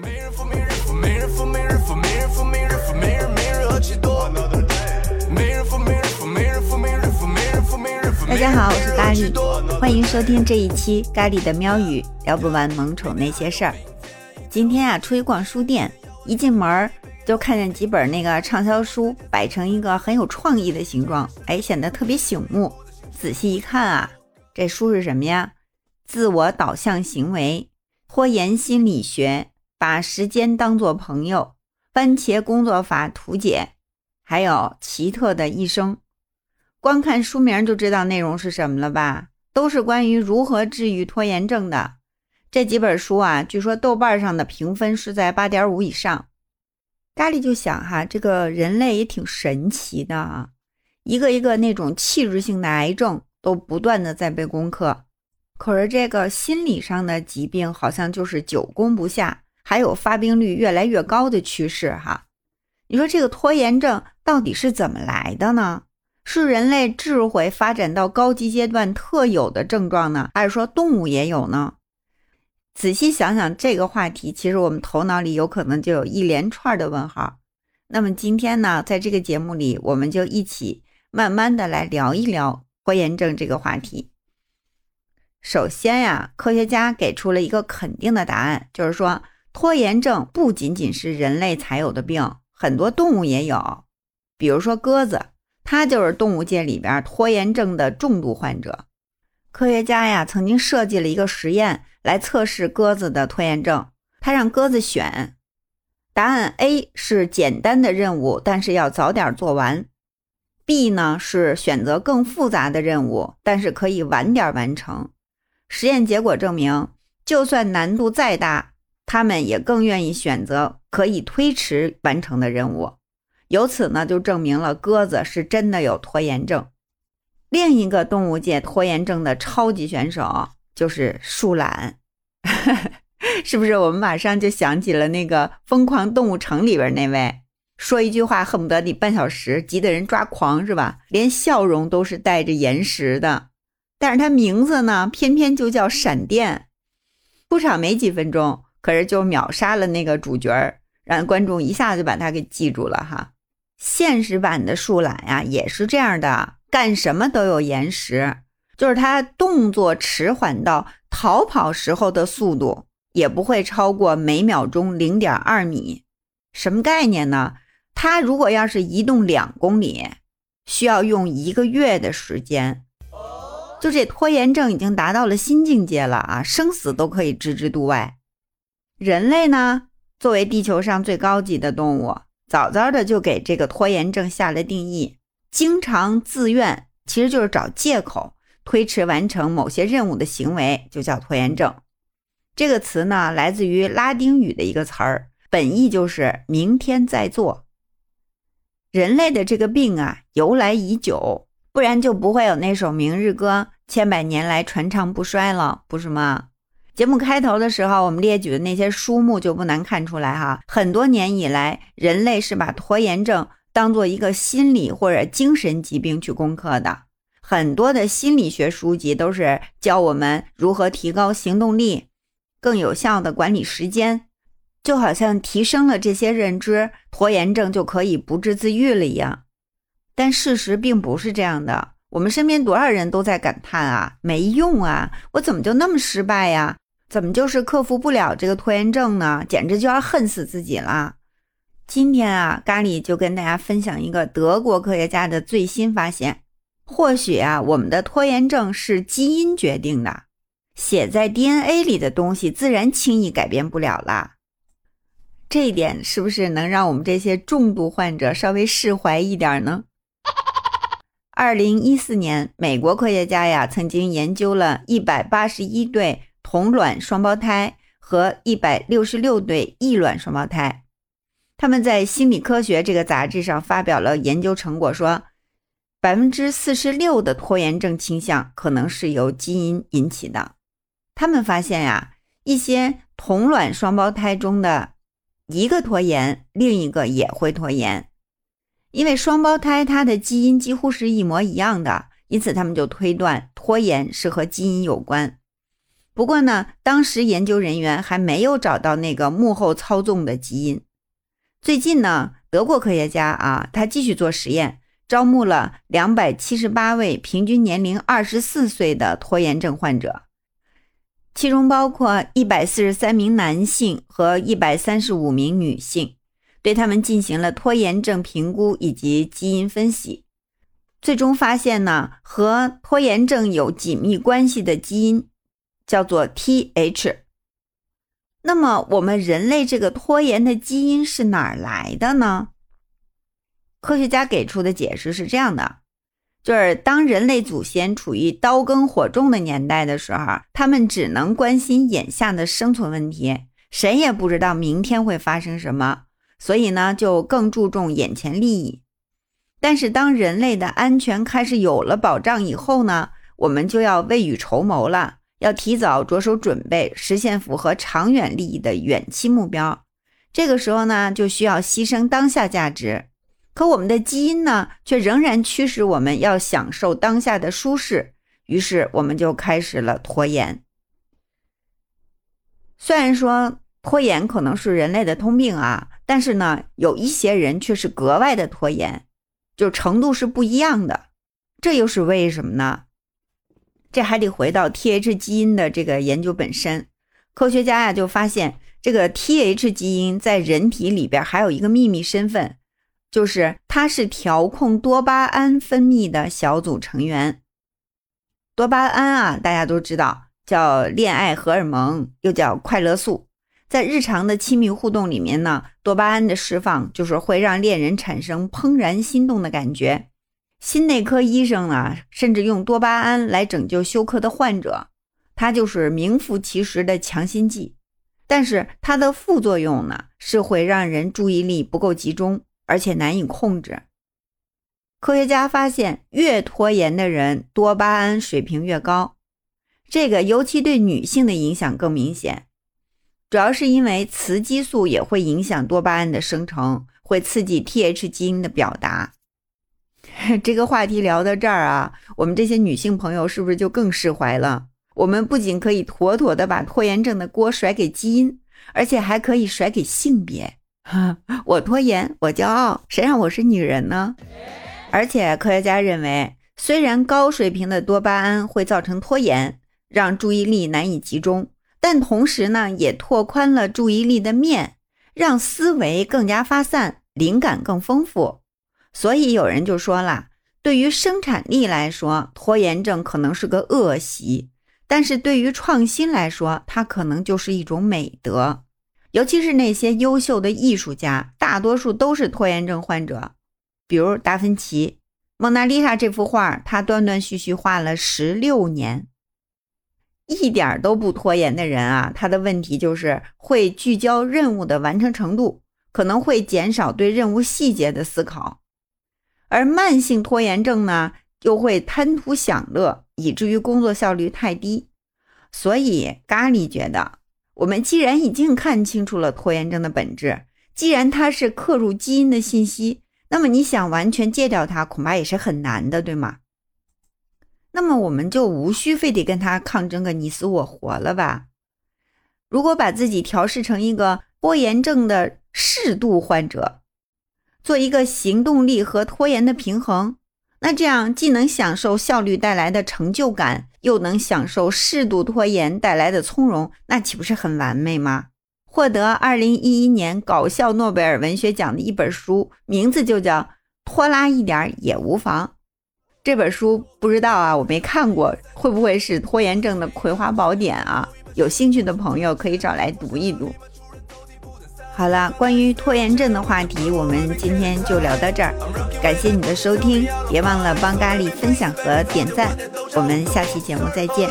大家好，我是咖喱，欢迎收听这一期咖喱的喵语，聊不完萌宠那些事儿。今天啊，出去逛书店，一进门就看见几本那个畅销书摆成一个很有创意的形状，哎，显得特别醒目。仔细一看啊，这书是什么呀？自我导向行为、拖延心理学、把时间当作朋友、番茄工作法图解，还有奇特的一生。光看书名就知道内容是什么了吧？都是关于如何治愈拖延症的。这几本书啊，据说豆瓣上的评分是在八点五以上。咖喱就想哈，这个人类也挺神奇的啊，一个一个那种器质性的癌症都不断的在被攻克，可是这个心理上的疾病好像就是久攻不下，还有发病率越来越高的趋势哈。你说这个拖延症到底是怎么来的呢？是人类智慧发展到高级阶段特有的症状呢，还是说动物也有呢？仔细想想这个话题，其实我们头脑里有可能就有一连串的问号。那么今天呢，在这个节目里，我们就一起慢慢的来聊一聊拖延症这个话题。首先呀，科学家给出了一个肯定的答案，就是说拖延症不仅仅是人类才有的病，很多动物也有，比如说鸽子。它就是动物界里边拖延症的重度患者。科学家呀，曾经设计了一个实验来测试鸽子的拖延症。他让鸽子选，答案 A 是简单的任务，但是要早点做完；B 呢是选择更复杂的任务，但是可以晚点完成。实验结果证明，就算难度再大，他们也更愿意选择可以推迟完成的任务。由此呢，就证明了鸽子是真的有拖延症。另一个动物界拖延症的超级选手就是树懒，是不是？我们马上就想起了那个《疯狂动物城》里边那位，说一句话恨不得得半小时，急得人抓狂，是吧？连笑容都是带着延时的。但是他名字呢，偏偏就叫闪电，出场没几分钟，可是就秒杀了那个主角儿，让观众一下子就把他给记住了哈。现实版的树懒呀，也是这样的，干什么都有延时，就是它动作迟缓到逃跑时候的速度也不会超过每秒钟零点二米。什么概念呢？他如果要是移动两公里，需要用一个月的时间。就这拖延症已经达到了新境界了啊，生死都可以置之度外。人类呢，作为地球上最高级的动物。早早的就给这个拖延症下了定义，经常自愿，其实就是找借口推迟完成某些任务的行为，就叫拖延症。这个词呢，来自于拉丁语的一个词儿，本意就是明天再做。人类的这个病啊，由来已久，不然就不会有那首《明日歌》千百年来传唱不衰了，不是吗？节目开头的时候，我们列举的那些书目就不难看出来哈。很多年以来，人类是把拖延症当做一个心理或者精神疾病去攻克的。很多的心理学书籍都是教我们如何提高行动力，更有效的管理时间，就好像提升了这些认知，拖延症就可以不治自愈了一样。但事实并不是这样的。我们身边多少人都在感叹啊，没用啊，我怎么就那么失败呀？怎么就是克服不了这个拖延症呢？简直就要恨死自己了。今天啊，咖喱就跟大家分享一个德国科学家的最新发现。或许啊，我们的拖延症是基因决定的，写在 DNA 里的东西自然轻易改变不了啦。这一点是不是能让我们这些重度患者稍微释怀一点呢？二零一四年，美国科学家呀曾经研究了一百八十一对。同卵双胞胎和一百六十六对异卵双胞胎，他们在《心理科学》这个杂志上发表了研究成果，说百分之四十六的拖延症倾向可能是由基因引起的。他们发现呀，一些同卵双胞胎中的一个拖延，另一个也会拖延，因为双胞胎它的基因几乎是一模一样的，因此他们就推断拖延是和基因有关。不过呢，当时研究人员还没有找到那个幕后操纵的基因。最近呢，德国科学家啊，他继续做实验，招募了两百七十八位平均年龄二十四岁的拖延症患者，其中包括一百四十三名男性和一百三十五名女性，对他们进行了拖延症评估以及基因分析。最终发现呢，和拖延症有紧密关系的基因叫做 TH。那么，我们人类这个拖延的基因是哪儿来的呢？科学家给出的解释是这样的：就是当人类祖先处于刀耕火种的年代的时候，他们只能关心眼下的生存问题，谁也不知道明天会发生什么，所以呢，就更注重眼前利益。但是，当人类的安全开始有了保障以后呢，我们就要未雨绸缪了，要提早着手准备，实现符合长远利益的远期目标。这个时候呢，就需要牺牲当下价值。可我们的基因呢，却仍然驱使我们要享受当下的舒适，于是我们就开始了拖延。虽然说拖延可能是人类的通病啊，但是呢，有一些人却是格外的拖延。就程度是不一样的，这又是为什么呢？这还得回到 T H 基因的这个研究本身。科学家呀就发现，这个 T H 基因在人体里边还有一个秘密身份，就是它是调控多巴胺分泌的小组成员。多巴胺啊，大家都知道叫恋爱荷尔蒙，又叫快乐素。在日常的亲密互动里面呢，多巴胺的释放就是会让恋人产生怦然心动的感觉。心内科医生呢，甚至用多巴胺来拯救休克的患者，它就是名副其实的强心剂。但是它的副作用呢，是会让人注意力不够集中，而且难以控制。科学家发现，越拖延的人，多巴胺水平越高。这个尤其对女性的影响更明显。主要是因为雌激素也会影响多巴胺的生成，会刺激 Th 基因的表达。这个话题聊到这儿啊，我们这些女性朋友是不是就更释怀了？我们不仅可以妥妥的把拖延症的锅甩给基因，而且还可以甩给性别。我拖延，我骄傲，谁让我是女人呢？而且科学家认为，虽然高水平的多巴胺会造成拖延，让注意力难以集中。但同时呢，也拓宽了注意力的面，让思维更加发散，灵感更丰富。所以有人就说了，对于生产力来说，拖延症可能是个恶习；但是对于创新来说，它可能就是一种美德。尤其是那些优秀的艺术家，大多数都是拖延症患者。比如达芬奇，《蒙娜丽莎》这幅画，他断断续续画了十六年。一点都不拖延的人啊，他的问题就是会聚焦任务的完成程度，可能会减少对任务细节的思考；而慢性拖延症呢，又会贪图享乐，以至于工作效率太低。所以，咖喱觉得，我们既然已经看清楚了拖延症的本质，既然它是刻入基因的信息，那么你想完全戒掉它，恐怕也是很难的，对吗？那么我们就无需非得跟他抗争个你死我活了吧？如果把自己调试成一个拖延症的适度患者，做一个行动力和拖延的平衡，那这样既能享受效率带来的成就感，又能享受适度拖延带来的从容，那岂不是很完美吗？获得二零一一年搞笑诺贝尔文学奖的一本书，名字就叫《拖拉一点也无妨》。这本书不知道啊，我没看过，会不会是拖延症的葵花宝典啊？有兴趣的朋友可以找来读一读。好了，关于拖延症的话题，我们今天就聊到这儿。感谢你的收听，别忘了帮咖喱分享和点赞。我们下期节目再见。